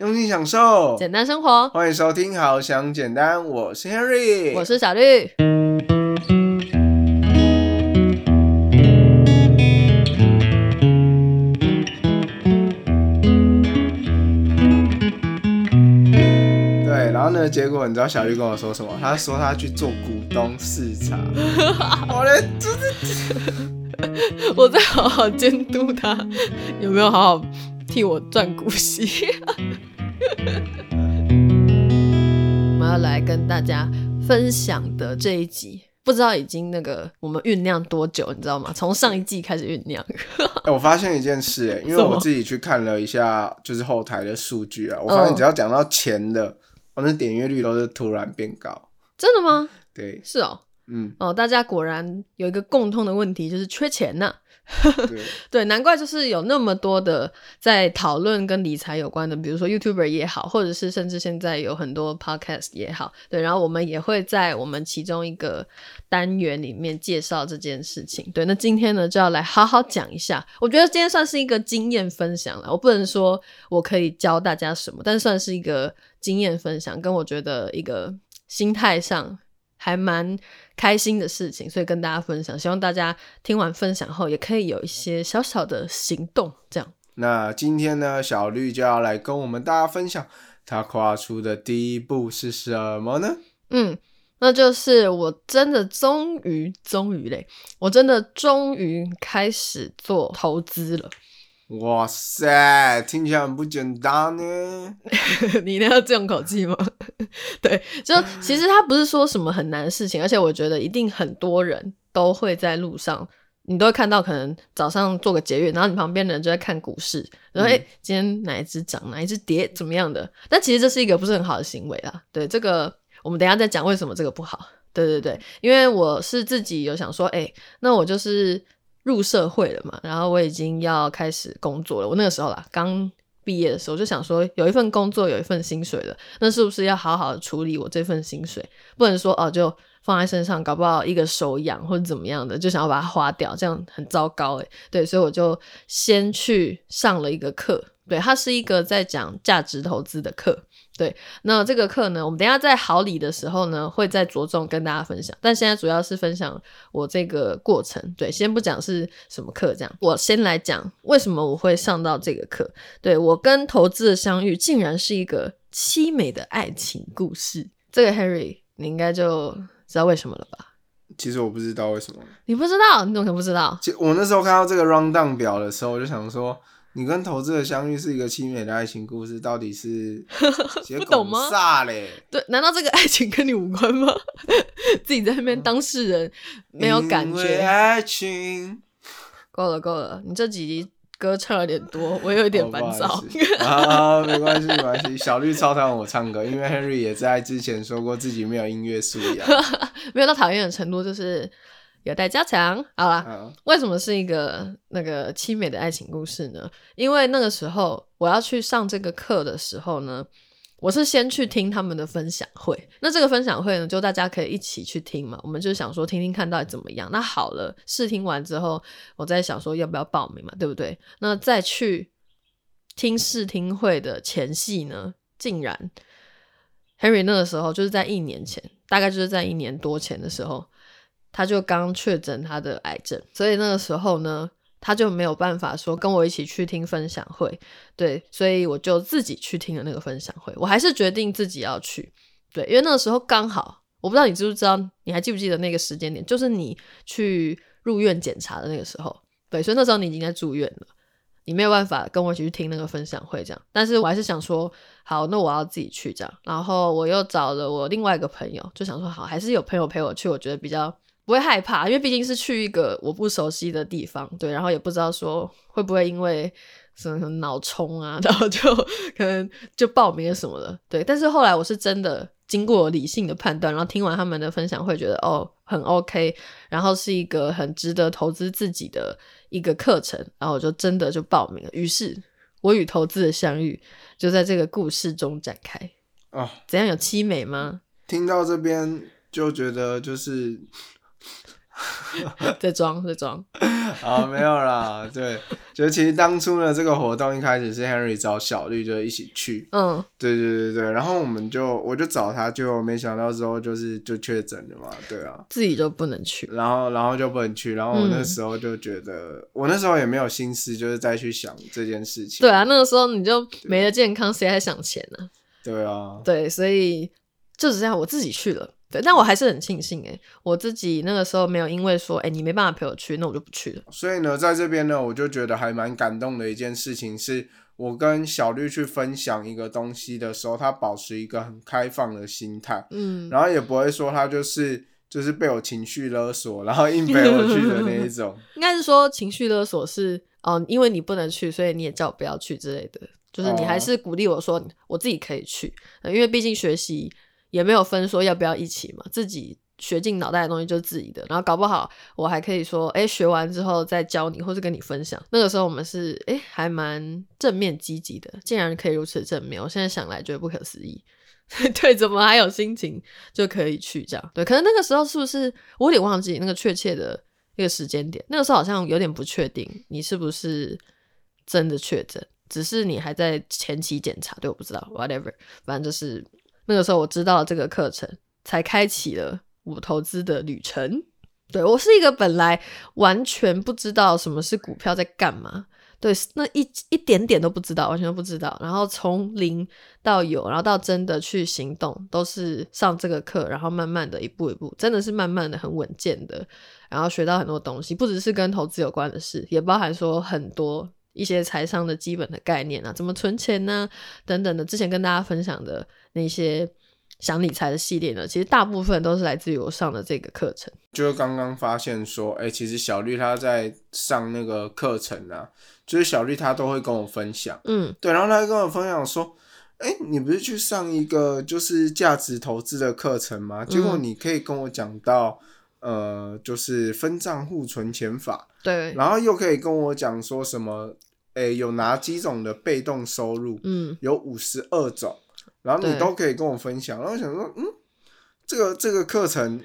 用心享受，简单生活。欢迎收听《好想简单》，我是 Henry，我是小绿。对，然后呢？结果你知道小绿跟我说什么？他说他去做股东视察。我的，真的，我在好好监督他有没有好好替我赚股息。我们要来跟大家分享的这一集，不知道已经那个我们酝酿多久，你知道吗？从上一季开始酝酿。我发现一件事，哎，因为我自己去看了一下，就是后台的数据啊，我发现只要讲到钱的。我那点阅率都是突然变高，真的吗？对，是哦，嗯，哦，大家果然有一个共通的问题，就是缺钱呢。对，难怪就是有那么多的在讨论跟理财有关的，比如说 YouTuber 也好，或者是甚至现在有很多 Podcast 也好，对，然后我们也会在我们其中一个单元里面介绍这件事情。对，那今天呢就要来好好讲一下，我觉得今天算是一个经验分享了。我不能说我可以教大家什么，但算是一个。经验分享跟我觉得一个心态上还蛮开心的事情，所以跟大家分享。希望大家听完分享后也可以有一些小小的行动。这样，那今天呢，小绿就要来跟我们大家分享他跨出的第一步是什么呢？嗯，那就是我真的终于终于嘞，我真的终于开始做投资了。哇塞，听起来很不简单呢。你那要这种口气吗？对，就其实它不是说什么很难的事情，而且我觉得一定很多人都会在路上，你都会看到，可能早上做个节约，然后你旁边的人就在看股市，然后哎，今天哪一只涨，哪一只跌，怎么样的？但其实这是一个不是很好的行为啦。对，这个我们等下再讲为什么这个不好。对对对，因为我是自己有想说，哎，那我就是。入社会了嘛，然后我已经要开始工作了。我那个时候啦，刚毕业的时候就想说，有一份工作，有一份薪水了，那是不是要好好处理我这份薪水？不能说哦，就放在身上，搞不好一个手痒或者怎么样的，就想要把它花掉，这样很糟糕诶。对，所以我就先去上了一个课，对，它是一个在讲价值投资的课。对，那这个课呢，我们等下在好礼的时候呢，会再着重跟大家分享。但现在主要是分享我这个过程。对，先不讲是什么课，这样我先来讲为什么我会上到这个课。对我跟投资的相遇，竟然是一个凄美的爱情故事。这个 Harry，你应该就知道为什么了吧？其实我不知道为什么。你不知道？你怎么可能不知道？我那时候看到这个 rundown 表的时候，我就想说。你跟投资的相遇是一个凄美的爱情故事，到底是 不懂吗？啥嘞？对，难道这个爱情跟你无关吗？自己在那边当事人没有感觉。爱情 够了够了，你这几集歌唱有点多，我有一点烦躁。啊，没关系没关系，小绿超讨厌我唱歌，因为 Henry 也在之前说过自己没有音乐素养，没有到讨厌的程度，就是。有待加强。好了，为什么是一个那个凄美的爱情故事呢？因为那个时候我要去上这个课的时候呢，我是先去听他们的分享会。那这个分享会呢，就大家可以一起去听嘛。我们就想说听听看到底怎么样。那好了，试听完之后，我在想说要不要报名嘛，对不对？那再去听试听会的前戏呢，竟然 Henry 那个时候就是在一年前，大概就是在一年多前的时候。他就刚确诊他的癌症，所以那个时候呢，他就没有办法说跟我一起去听分享会，对，所以我就自己去听了那个分享会。我还是决定自己要去，对，因为那个时候刚好，我不知道你知不知道，你还记不记得那个时间点，就是你去入院检查的那个时候，对，所以那时候你已经在住院了，你没有办法跟我一起去听那个分享会，这样，但是我还是想说，好，那我要自己去这样，然后我又找了我另外一个朋友，就想说，好，还是有朋友陪我去，我觉得比较。不会害怕，因为毕竟是去一个我不熟悉的地方，对，然后也不知道说会不会因为什么脑冲啊，然后就可能就报名了什么的，对。但是后来我是真的经过理性的判断，然后听完他们的分享会，觉得哦很 OK，然后是一个很值得投资自己的一个课程，然后我就真的就报名了。于是我与投资的相遇就在这个故事中展开。哦，怎样有凄美吗？听到这边就觉得就是。在装在装。啊，没有啦，对，就其实当初呢，这个活动一开始是 Henry 找小绿就一起去，嗯，对对对对，然后我们就我就找他，就没想到之后就是就确诊了嘛，对啊，自己就不能去，然后然后就不能去，然后我那时候就觉得，我那时候也没有心思就是再去想这件事情，对啊，那个时候你就没了健康，谁还想钱呢？对啊，对，所以就只这样，我自己去了。对，但我还是很庆幸哎，我自己那个时候没有因为说，哎，你没办法陪我去，那我就不去了。所以呢，在这边呢，我就觉得还蛮感动的一件事情，是我跟小绿去分享一个东西的时候，他保持一个很开放的心态，嗯，然后也不会说他就是就是被我情绪勒索，然后硬陪我去的那一种。应该是说情绪勒索是哦，因为你不能去，所以你也叫我不要去之类的，就是你还是鼓励我说我自己可以去，因为毕竟学习。也没有分说要不要一起嘛，自己学进脑袋的东西就是自己的，然后搞不好我还可以说，哎，学完之后再教你，或是跟你分享。那个时候我们是哎还蛮正面积极的，竟然可以如此正面，我现在想来觉得不可思议。对，怎么还有心情就可以去这样？对，可能那个时候是不是我有点忘记那个确切的那个时间点？那个时候好像有点不确定你是不是真的确诊，只是你还在前期检查。对，我不知道，whatever，反正就是。那个时候我知道这个课程，才开启了我投资的旅程。对我是一个本来完全不知道什么是股票在干嘛，对，那一一点点都不知道，完全都不知道。然后从零到有，然后到真的去行动，都是上这个课，然后慢慢的一步一步，真的是慢慢的很稳健的，然后学到很多东西，不只是跟投资有关的事，也包含说很多。一些财商的基本的概念啊，怎么存钱呢？等等的，之前跟大家分享的那些想理财的系列呢，其实大部分都是来自于我上的这个课程。就是刚刚发现说，哎，其实小绿他在上那个课程啊，就是小绿他都会跟我分享，嗯，对，然后他跟我分享说，哎，你不是去上一个就是价值投资的课程吗？结果你可以跟我讲到。呃，就是分账户存钱法，对，然后又可以跟我讲说什么，诶，有哪几种的被动收入，嗯，有五十二种，然后你都可以跟我分享，然后想说，嗯，这个这个课程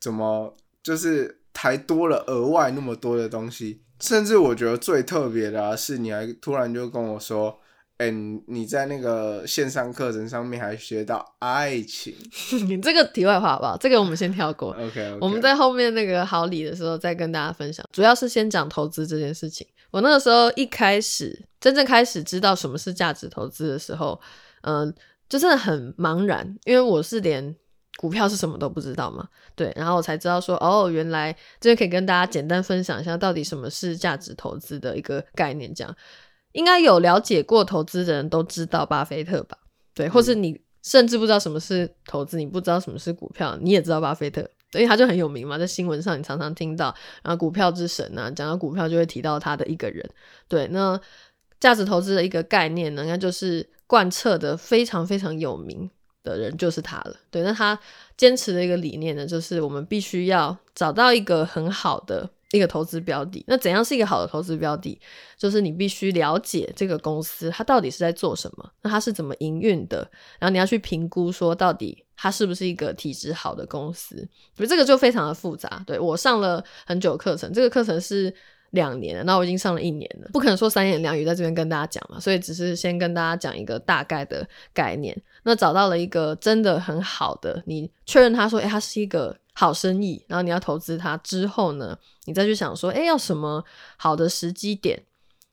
怎么就是还多了额外那么多的东西，甚至我觉得最特别的是，你还突然就跟我说。哎，你在那个线上课程上面还学到爱情？你这个题外话好不好？这个我们先跳过。OK，我们在后面那个好礼的时候再跟大家分享。主要是先讲投资这件事情。我那个时候一开始真正开始知道什么是价值投资的时候，嗯，就真的很茫然，因为我是连股票是什么都不知道嘛。对，然后我才知道说，哦，原来这边可以跟大家简单分享一下，到底什么是价值投资的一个概念，这样。应该有了解过投资的人都知道巴菲特吧？对，或是你甚至不知道什么是投资，你不知道什么是股票，你也知道巴菲特，因为他就很有名嘛，在新闻上你常常听到，然后股票之神啊，讲到股票就会提到他的一个人。对，那价值投资的一个概念呢，应该就是贯彻的非常非常有名的人就是他了。对，那他坚持的一个理念呢，就是我们必须要找到一个很好的。一个投资标的，那怎样是一个好的投资标的？就是你必须了解这个公司它到底是在做什么，那它是怎么营运的，然后你要去评估说到底它是不是一个体质好的公司。所以这个就非常的复杂。对我上了很久课程，这个课程是两年，那我已经上了一年了，不可能说三言两语在这边跟大家讲嘛，所以只是先跟大家讲一个大概的概念。那找到了一个真的很好的，你确认他说，诶，它是一个。好生意，然后你要投资它之后呢，你再去想说，哎，要什么好的时机点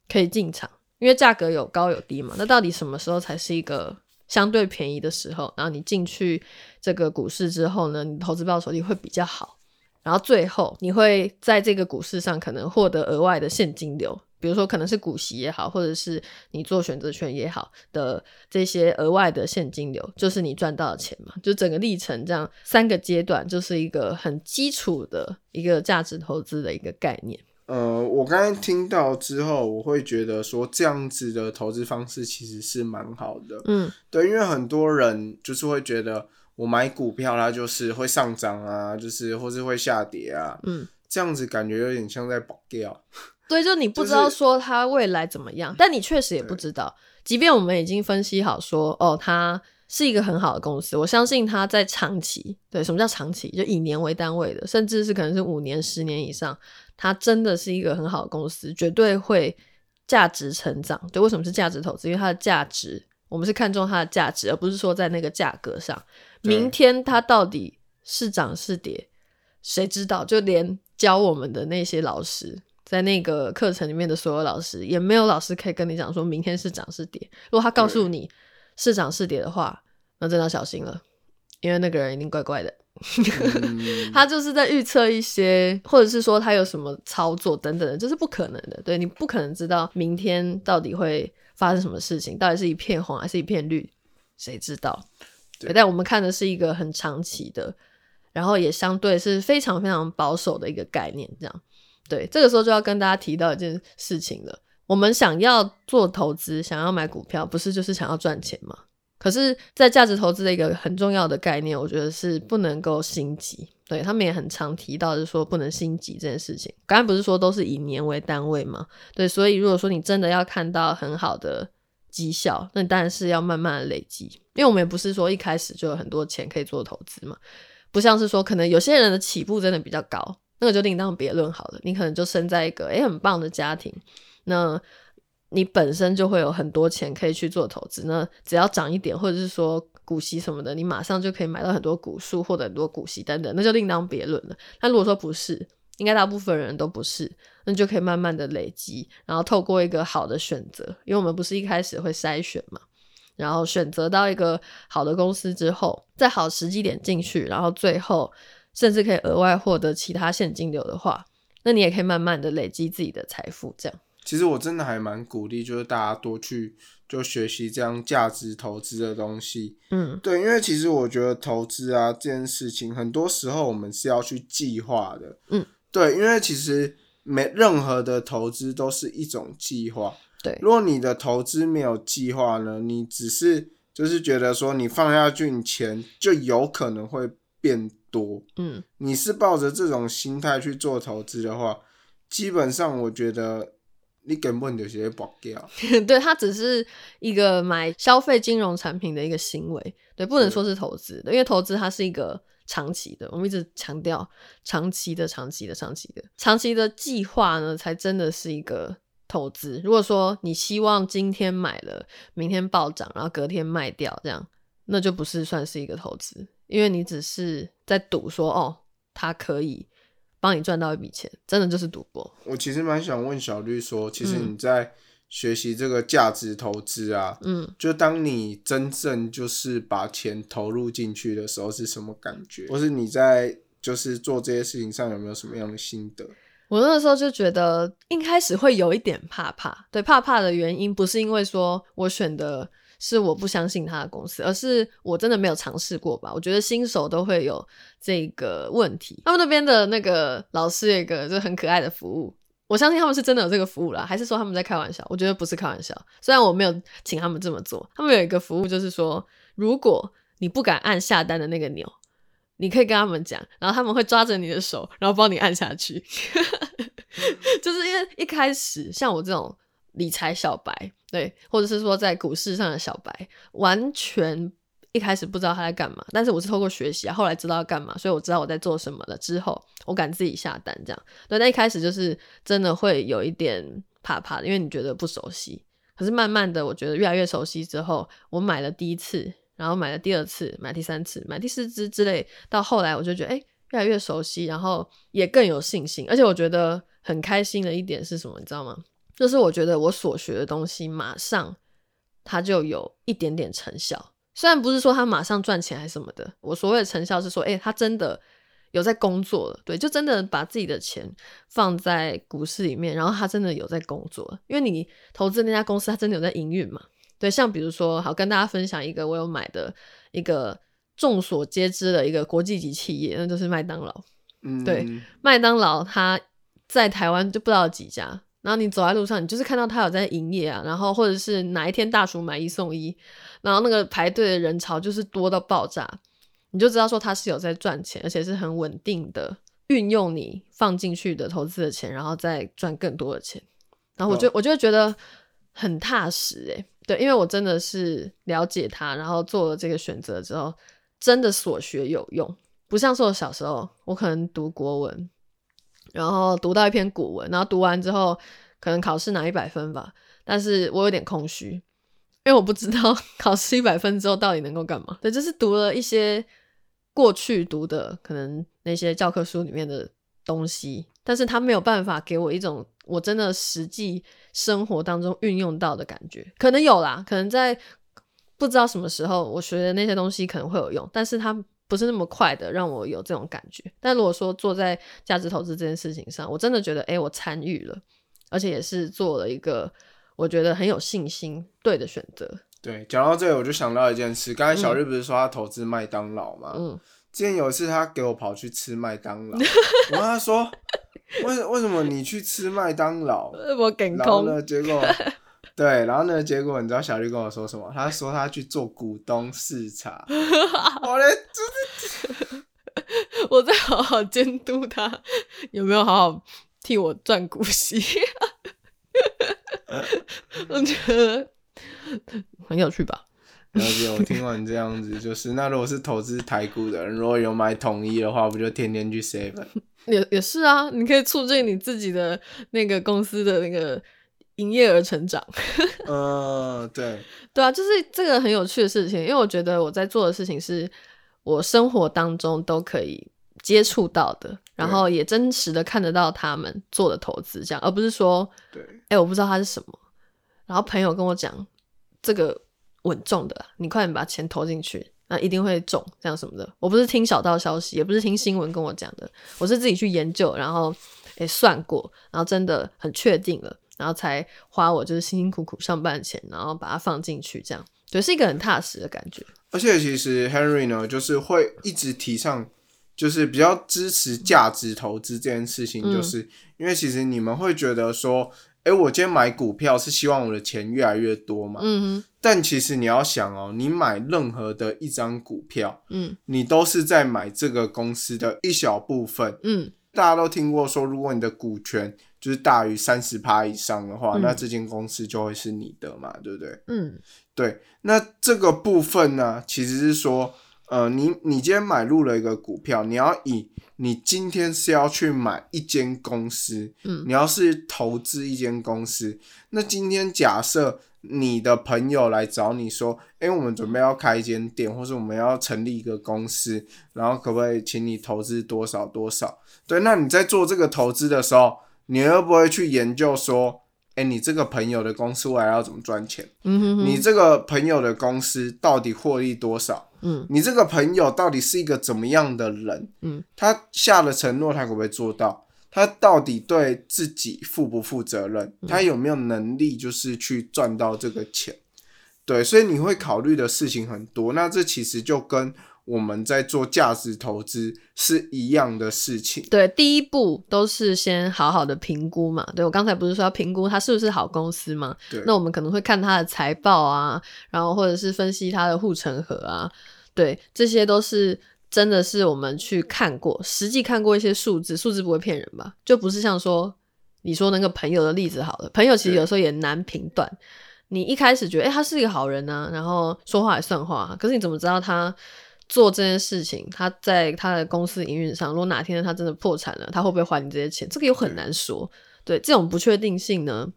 可以进场？因为价格有高有低嘛，那到底什么时候才是一个相对便宜的时候？然后你进去这个股市之后呢，你投资报酬率会比较好，然后最后你会在这个股市上可能获得额外的现金流。比如说，可能是股息也好，或者是你做选择权也好的这些额外的现金流，就是你赚到的钱嘛。就整个历程这样三个阶段，就是一个很基础的一个价值投资的一个概念。呃，我刚才听到之后，我会觉得说这样子的投资方式其实是蛮好的。嗯，对，因为很多人就是会觉得我买股票它就是会上涨啊，就是或是会下跌啊。嗯，这样子感觉有点像在保钓。对，就你不知道说它未来怎么样，但你确实也不知道。即便我们已经分析好说，哦，它是一个很好的公司，我相信它在长期，对，什么叫长期？就以年为单位的，甚至是可能是五年、十年以上，它真的是一个很好的公司，绝对会价值成长。对，为什么是价值投资？因为它的价值，我们是看重它的价值，而不是说在那个价格上。明天它到底是涨是跌，谁知道？就连教我们的那些老师，在那个课程里面的所有老师，也没有老师可以跟你讲说明天是涨是跌。如果他告诉你，是涨是跌的话，那真的要小心了，因为那个人一定怪怪的。他就是在预测一些，或者是说他有什么操作等等的，这是不可能的。对你不可能知道明天到底会发生什么事情，到底是一片红还是一片绿，谁知道？对，但我们看的是一个很长期的，然后也相对是非常非常保守的一个概念。这样，对，这个时候就要跟大家提到一件事情了。我们想要做投资，想要买股票，不是就是想要赚钱吗？可是，在价值投资的一个很重要的概念，我觉得是不能够心急。对他们也很常提到，就是说不能心急这件事情。刚才不是说都是以年为单位吗？对，所以如果说你真的要看到很好的绩效，那你当然是要慢慢的累积。因为我们也不是说一开始就有很多钱可以做投资嘛，不像是说可能有些人的起步真的比较高，那个就另当别论好了。你可能就生在一个诶很棒的家庭。那你本身就会有很多钱可以去做投资，那只要涨一点，或者是说股息什么的，你马上就可以买到很多股数，获得很多股息等等，那就另当别论了。那如果说不是，应该大部分人都不是，那就可以慢慢的累积，然后透过一个好的选择，因为我们不是一开始会筛选嘛，然后选择到一个好的公司之后，在好时机点进去，然后最后甚至可以额外获得其他现金流的话，那你也可以慢慢的累积自己的财富，这样。其实我真的还蛮鼓励，就是大家多去就学习这样价值投资的东西。嗯，对，因为其实我觉得投资啊这件事情，很多时候我们是要去计划的。嗯，对，因为其实没任何的投资都是一种计划。对，如果你的投资没有计划呢，你只是就是觉得说你放下去，你钱就有可能会变多。嗯，你是抱着这种心态去做投资的话，基本上我觉得。你根本就是保掉，对，它只是一个买消费金融产品的一个行为，对，不能说是投资的，因为投资它是一个长期的，我们一直强调长期的、长期的、长期的、长期的计划呢，才真的是一个投资。如果说你希望今天买了，明天暴涨，然后隔天卖掉，这样那就不是算是一个投资，因为你只是在赌说，哦，他可以。帮你赚到一笔钱，真的就是赌博。我其实蛮想问小绿说，其实你在学习这个价值投资啊，嗯，就当你真正就是把钱投入进去的时候，是什么感觉？或是你在就是做这些事情上有没有什么样的心得？我那个时候就觉得，一开始会有一点怕怕。对，怕怕的原因不是因为说我选的。是我不相信他的公司，而是我真的没有尝试过吧？我觉得新手都会有这个问题。他们那边的那个老师有一个就很可爱的服务，我相信他们是真的有这个服务啦，还是说他们在开玩笑？我觉得不是开玩笑。虽然我没有请他们这么做，他们有一个服务就是说，如果你不敢按下单的那个钮，你可以跟他们讲，然后他们会抓着你的手，然后帮你按下去。就是因为一开始像我这种。理财小白，对，或者是说在股市上的小白，完全一开始不知道他在干嘛，但是我是透过学习啊，后来知道要干嘛，所以我知道我在做什么了。之后我敢自己下单，这样对。那一开始就是真的会有一点怕怕的，因为你觉得不熟悉。可是慢慢的，我觉得越来越熟悉之后，我买了第一次，然后买了第二次，买第三次，买第四支之类，到后来我就觉得，哎，越来越熟悉，然后也更有信心。而且我觉得很开心的一点是什么，你知道吗？就是我觉得我所学的东西，马上它就有一点点成效。虽然不是说他马上赚钱还是什么的，我所谓的成效是说，哎，他真的有在工作了，对，就真的把自己的钱放在股市里面，然后他真的有在工作。因为你投资那家公司，他真的有在营运嘛？对，像比如说，好跟大家分享一个我有买的一个众所皆知的一个国际级企业，那就是麦当劳。嗯，对，麦当劳它在台湾就不知道几家。然后你走在路上，你就是看到他有在营业啊，然后或者是哪一天大暑买一送一，然后那个排队的人潮就是多到爆炸，你就知道说他是有在赚钱，而且是很稳定的运用你放进去的投资的钱，然后再赚更多的钱。然后我就我就觉得很踏实诶，对，因为我真的是了解他，然后做了这个选择之后，真的所学有用，不像是我小时候，我可能读国文，然后读到一篇古文，然后读完之后可能考试拿一百分吧，但是我有点空虚，因为我不知道 考试一百分之后到底能够干嘛。对，就是读了一些过去读的可能那些教科书里面的东西，但是他没有办法给我一种。我真的实际生活当中运用到的感觉，可能有啦，可能在不知道什么时候我学的那些东西可能会有用，但是他不是那么快的让我有这种感觉。但如果说做在价值投资这件事情上，我真的觉得，哎，我参与了，而且也是做了一个我觉得很有信心对的选择。对，讲到这里我就想到一件事，刚才小日不是说他投资麦当劳吗？嗯，之前有一次他给我跑去吃麦当劳，我跟他说。为为什么你去吃麦当劳？我给然后呢？结果对，然后呢？结果你知道小绿跟我说什么？他说他去做股东视察。我嘞，就是我在好好监督他有没有好好替我赚股息。我觉得很有趣吧。了解，我听完这样子，就是那如果是投资台股的人，如果有买统一的话，不就天天去 seven？也也是啊，你可以促进你自己的那个公司的那个营业额成长。嗯，对，对啊，就是这个很有趣的事情，因为我觉得我在做的事情是我生活当中都可以接触到的，然后也真实的看得到他们做的投资，这样，而不是说，对，哎，我不知道它是什么，然后朋友跟我讲这个稳重的，你快点把钱投进去。那一定会中，这样什么的。我不是听小道消息，也不是听新闻跟我讲的，我是自己去研究，然后诶算过，然后真的很确定了，然后才花我就是辛辛苦苦上班的钱，然后把它放进去，这样，对，是一个很踏实的感觉。而且其实 Henry 呢，就是会一直提倡，就是比较支持价值投资这件事情，就是因为其实你们会觉得说。哎，我今天买股票是希望我的钱越来越多嘛？嗯但其实你要想哦，你买任何的一张股票，嗯，你都是在买这个公司的一小部分。嗯。大家都听过说，如果你的股权就是大于三十趴以上的话，那这间公司就会是你的嘛，对不对？嗯。对，那这个部分呢，其实是说，呃，你你今天买入了一个股票，你要以。你今天是要去买一间公司，嗯，你要是投资一间公司，那今天假设你的朋友来找你说，哎，我们准备要开一间店，或是我们要成立一个公司，然后可不可以请你投资多少多少？对，那你在做这个投资的时候，你会不会去研究说，哎，你这个朋友的公司未来要怎么赚钱？嗯哼，你这个朋友的公司到底获利多少？嗯，你这个朋友到底是一个怎么样的人？嗯，他下了承诺，他可不可以做到？他到底对自己负不负责任？他有没有能力，就是去赚到这个钱？对，所以你会考虑的事情很多。那这其实就跟。我们在做价值投资是一样的事情。对，第一步都是先好好的评估嘛。对我刚才不是说要评估它是不是好公司嘛？对，那我们可能会看它的财报啊，然后或者是分析它的护城河啊。对，这些都是真的是我们去看过，实际看过一些数字，数字不会骗人吧？就不是像说你说那个朋友的例子好了，朋友其实有时候也难评断。你一开始觉得哎他是一个好人呢，然后说话也算话，可是你怎么知道他？做这件事情，他在他的公司营运上，如果哪天他真的破产了，他会不会还你这些钱？这个又很难说。对这种不确定性呢，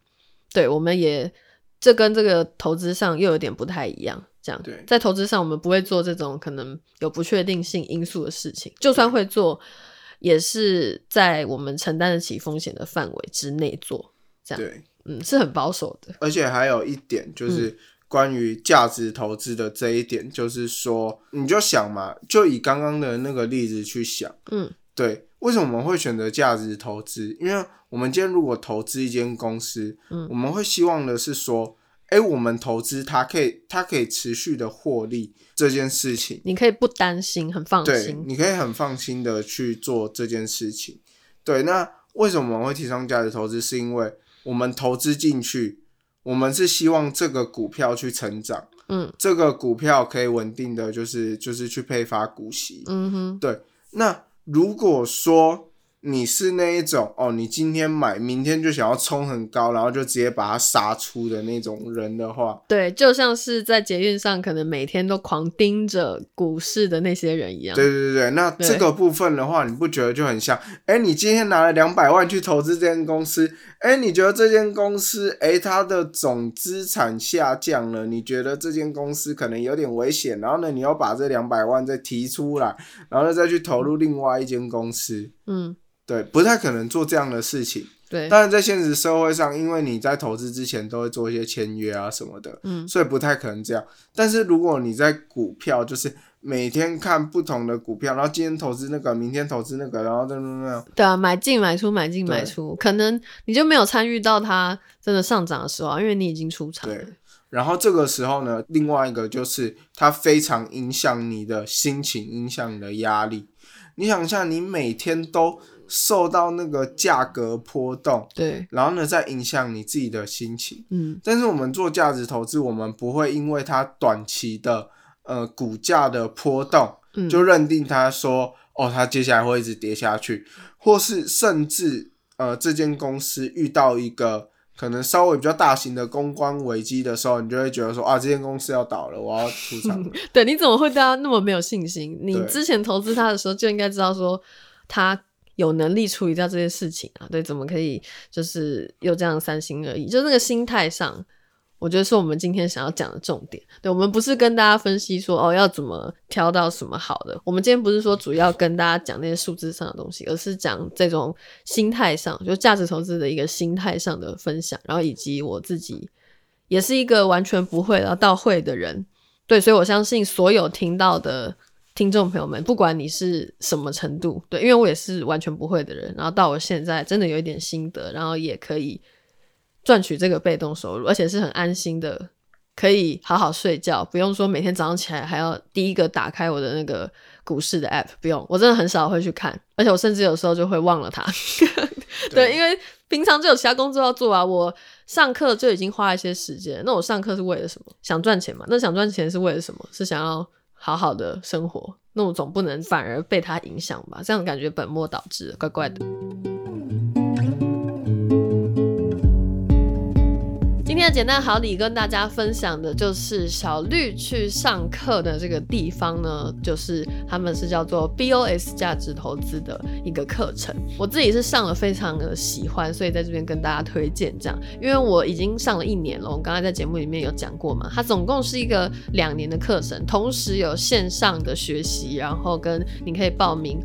对我们也这跟这个投资上又有点不太一样。这样，在投资上我们不会做这种可能有不确定性因素的事情，就算会做，也是在我们承担得起风险的范围之内做。这样，对，嗯，是很保守的。而且还有一点就是。关于价值投资的这一点，就是说，你就想嘛，就以刚刚的那个例子去想，嗯，对，为什么我们会选择价值投资？因为我们今天如果投资一间公司，嗯，我们会希望的是说，哎，我们投资它可以，它可以持续的获利这件事情，你可以不担心，很放心，你可以很放心的去做这件事情。对，那为什么我们会提倡价值投资？是因为我们投资进去。我们是希望这个股票去成长，嗯，这个股票可以稳定的就是就是去配发股息，嗯哼，对。那如果说你是那一种哦，你今天买，明天就想要冲很高，然后就直接把它杀出的那种人的话，对，就像是在捷运上可能每天都狂盯着股市的那些人一样。对对对那这个部分的话，你不觉得就很像？哎，你今天拿了两百万去投资这间公司，哎，你觉得这间公司，哎，它的总资产下降了，你觉得这间公司可能有点危险，然后呢，你要把这两百万再提出来，然后再去投入另外一间公司，嗯。对，不太可能做这样的事情。对，但是在现实社会上，因为你在投资之前都会做一些签约啊什么的，嗯，所以不太可能这样。但是如果你在股票，就是每天看不同的股票，然后今天投资那个，明天投资那个，然后等等等，对啊，买进买出，买进买出，可能你就没有参与到它真的上涨的时候，啊因为你已经出场。对，然后这个时候呢，另外一个就是它非常影响你的心情，影响你的压力。你想一下，你每天都。受到那个价格波动，对，然后呢，再影响你自己的心情。嗯，但是我们做价值投资，我们不会因为它短期的呃股价的波动，就认定它说哦，它接下来会一直跌下去，或是甚至呃这间公司遇到一个可能稍微比较大型的公关危机的时候，你就会觉得说啊，这间公司要倒了，我要出场。对，你怎么会对他那么没有信心？你之前投资他的时候就应该知道说他。有能力处理掉这些事情啊？对，怎么可以就是又这样三心二意？就那个心态上，我觉得是我们今天想要讲的重点。对，我们不是跟大家分析说哦要怎么挑到什么好的，我们今天不是说主要跟大家讲那些数字上的东西，而是讲这种心态上，就价值投资的一个心态上的分享，然后以及我自己也是一个完全不会然后到会的人，对，所以我相信所有听到的。听众朋友们，不管你是什么程度，对，因为我也是完全不会的人，然后到我现在真的有一点心得，然后也可以赚取这个被动收入，而且是很安心的，可以好好睡觉，不用说每天早上起来还要第一个打开我的那个股市的 app，不用，我真的很少会去看，而且我甚至有时候就会忘了它。对，因为平常就有其他工作要做啊，我上课就已经花一些时间，那我上课是为了什么？想赚钱嘛？那想赚钱是为了什么？是想要。好好的生活，那我总不能反而被他影响吧？这样感觉本末倒置，怪怪的。简单好礼跟大家分享的就是小绿去上课的这个地方呢，就是他们是叫做 BOS 价值投资的一个课程。我自己是上了非常的喜欢，所以在这边跟大家推荐这样，因为我已经上了一年了。我刚才在节目里面有讲过嘛，它总共是一个两年的课程，同时有线上的学习，然后跟你可以报名。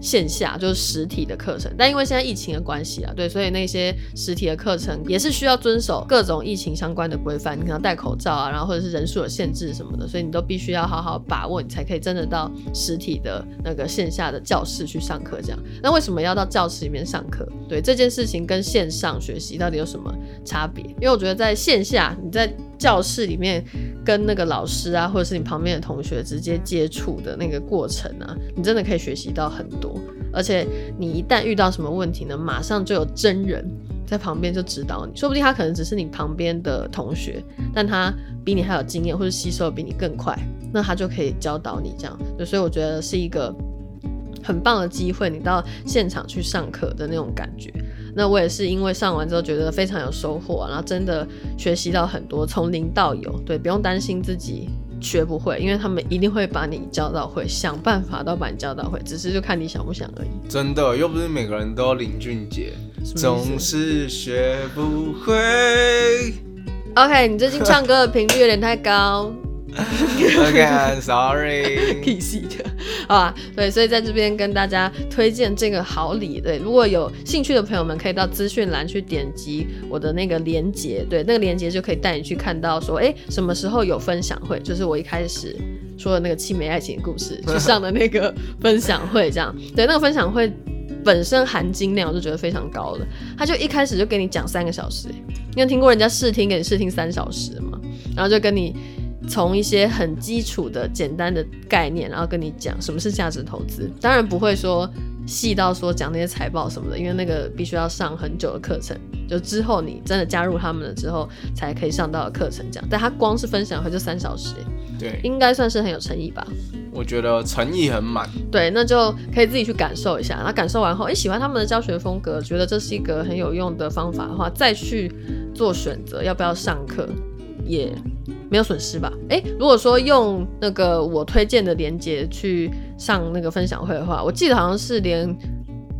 线下就是实体的课程，但因为现在疫情的关系啊，对，所以那些实体的课程也是需要遵守各种疫情相关的规范，你可能戴口罩啊，然后或者是人数的限制什么的，所以你都必须要好好把握，你才可以真的到实体的那个线下的教室去上课。这样，那为什么要到教室里面上课？对这件事情跟线上学习到底有什么差别？因为我觉得在线下你在教室里面跟那个老师啊，或者是你旁边的同学直接接触的那个过程啊，你真的可以学习到很多。而且你一旦遇到什么问题呢，马上就有真人在旁边就指导你。说不定他可能只是你旁边的同学，但他比你还有经验，或者吸收比你更快，那他就可以教导你这样。所以我觉得是一个很棒的机会，你到现场去上课的那种感觉。那我也是因为上完之后觉得非常有收获，然后真的学习到很多，从零到有，对，不用担心自己学不会，因为他们一定会把你教到会，想办法都把你教到会，只是就看你想不想而已。真的，又不是每个人都林俊杰，总是学不会。OK，你最近唱歌的频率有点太高。OK，Sorry，屁事的，好吧，对，所以在这边跟大家推荐这个好礼，对，如果有兴趣的朋友们，可以到资讯栏去点击我的那个链接，对，那个链接就可以带你去看到说，哎，什么时候有分享会，就是我一开始说的那个凄美爱情故事去上的那个分享会，这样，对，那个分享会本身含金量我就觉得非常高了，他就一开始就给你讲三个小时，你有听过人家试听给你试听三小时吗？然后就跟你。从一些很基础的简单的概念，然后跟你讲什么是价值投资。当然不会说细到说讲那些财报什么的，因为那个必须要上很久的课程。就之后你真的加入他们了之后，才可以上到的课程。这样，但他光是分享会就三小时，对，应该算是很有诚意吧。我觉得诚意很满。对，那就可以自己去感受一下。那感受完后，哎，喜欢他们的教学风格，觉得这是一个很有用的方法的话，再去做选择，要不要上课，也没有损失吧？诶，如果说用那个我推荐的链接去上那个分享会的话，我记得好像是连。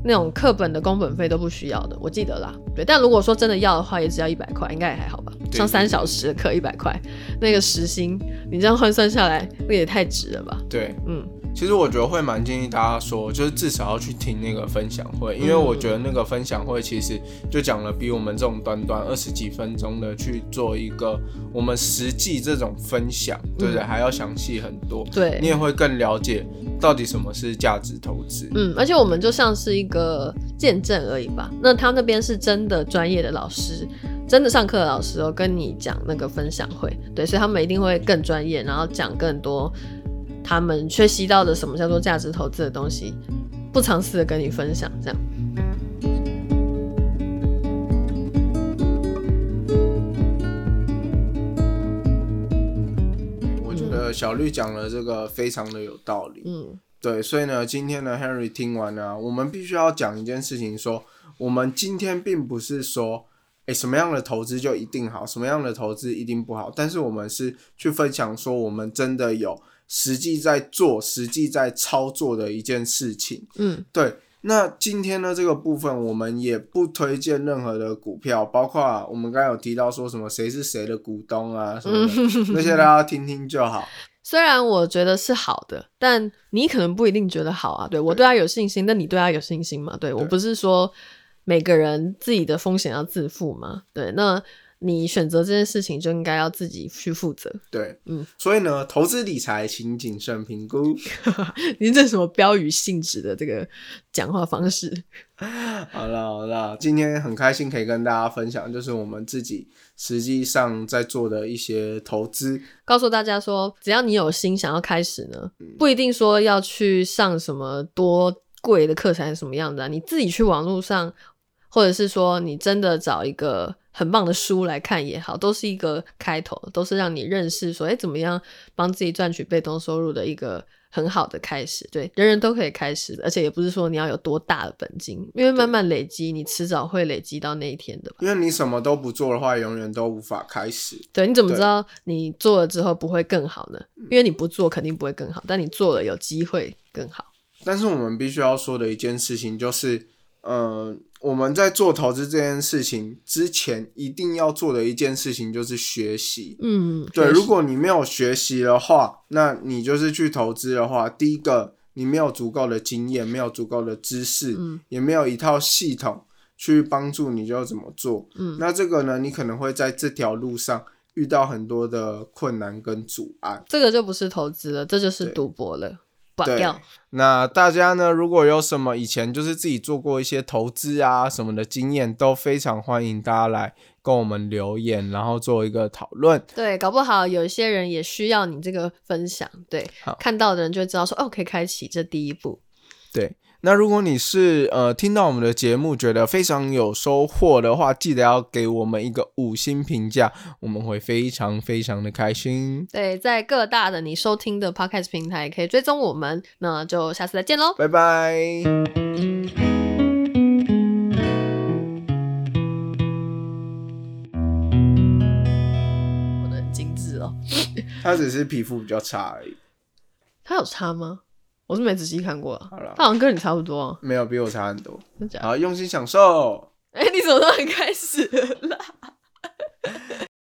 那种课本的工本费都不需要的，我记得啦。对，但如果说真的要的话，也只要一百块，应该也还好吧。上三小时的课一百块，那个时薪，你这样换算下来，那也太值了吧？对，嗯。其实我觉得会蛮建议大家说，就是至少要去听那个分享会，因为我觉得那个分享会其实就讲了比我们这种短短二十几分钟的去做一个我们实际这种分享，对不对？还要详细很多。对，你也会更了解到底什么是价值投资。嗯，而且我们就像是一个见证而已吧。那他那边是真的专业的老师，真的上课的老师哦，跟你讲那个分享会，对，所以他们一定会更专业，然后讲更多。他们学习到的什么叫做价值投资的东西，不尝试的跟你分享，这样。我觉得小绿讲的这个非常的有道理。嗯，对，所以呢，今天呢，Henry 听完呢，我们必须要讲一件事情，说我们今天并不是说，哎，什么样的投资就一定好，什么样的投资一定不好，但是我们是去分享说，我们真的有。实际在做、实际在操作的一件事情，嗯，对。那今天呢，这个部分我们也不推荐任何的股票，包括我们刚刚有提到说什么谁是谁的股东啊什么的，那些大家听听就好。虽然我觉得是好的，但你可能不一定觉得好啊。对我对他有信心，那你对他有信心吗？对我不是说每个人自己的风险要自负吗？对，那。你选择这件事情就应该要自己去负责。对，嗯，所以呢，投资理财请谨慎评估。您这什么标语性质的这个讲话方式？好了好了，今天很开心可以跟大家分享，就是我们自己实际上在做的一些投资。告诉大家说，只要你有心想要开始呢，不一定说要去上什么多贵的课程是什么样的，你自己去网络上，或者是说你真的找一个。很棒的书来看也好，都是一个开头，都是让你认识说，哎，怎么样帮自己赚取被动收入的一个很好的开始。对，人人都可以开始的，而且也不是说你要有多大的本金，因为慢慢累积，你迟早会累积到那一天的。因为你什么都不做的话，永远都无法开始。对，你怎么知道你做了之后不会更好呢？因为你不做肯定不会更好，但你做了有机会更好。但是我们必须要说的一件事情就是，嗯。我们在做投资这件事情之前，一定要做的一件事情就是学习。嗯，对，如果你没有学习的话，那你就是去投资的话，第一个你没有足够的经验，没有足够的知识，嗯也没有一套系统去帮助你就怎么做。嗯，那这个呢，你可能会在这条路上遇到很多的困难跟阻碍。这个就不是投资了，这就是赌博了。对，那大家呢？如果有什么以前就是自己做过一些投资啊什么的经验，都非常欢迎大家来跟我们留言，然后做一个讨论。对，搞不好有一些人也需要你这个分享。对，看到的人就知道说，哦，可以开启这第一步。对。那如果你是呃听到我们的节目觉得非常有收获的话，记得要给我们一个五星评价，我们会非常非常的开心。对，在各大的你收听的 podcast 平台可以追踪我们，那就下次再见喽，拜拜。我的很精致哦，他只是皮肤比较差而已，他有差吗？我是没仔细看过，好了，他好像跟你差不多，没有比我差很多。好，用心享受。哎，你怎么突然开始了？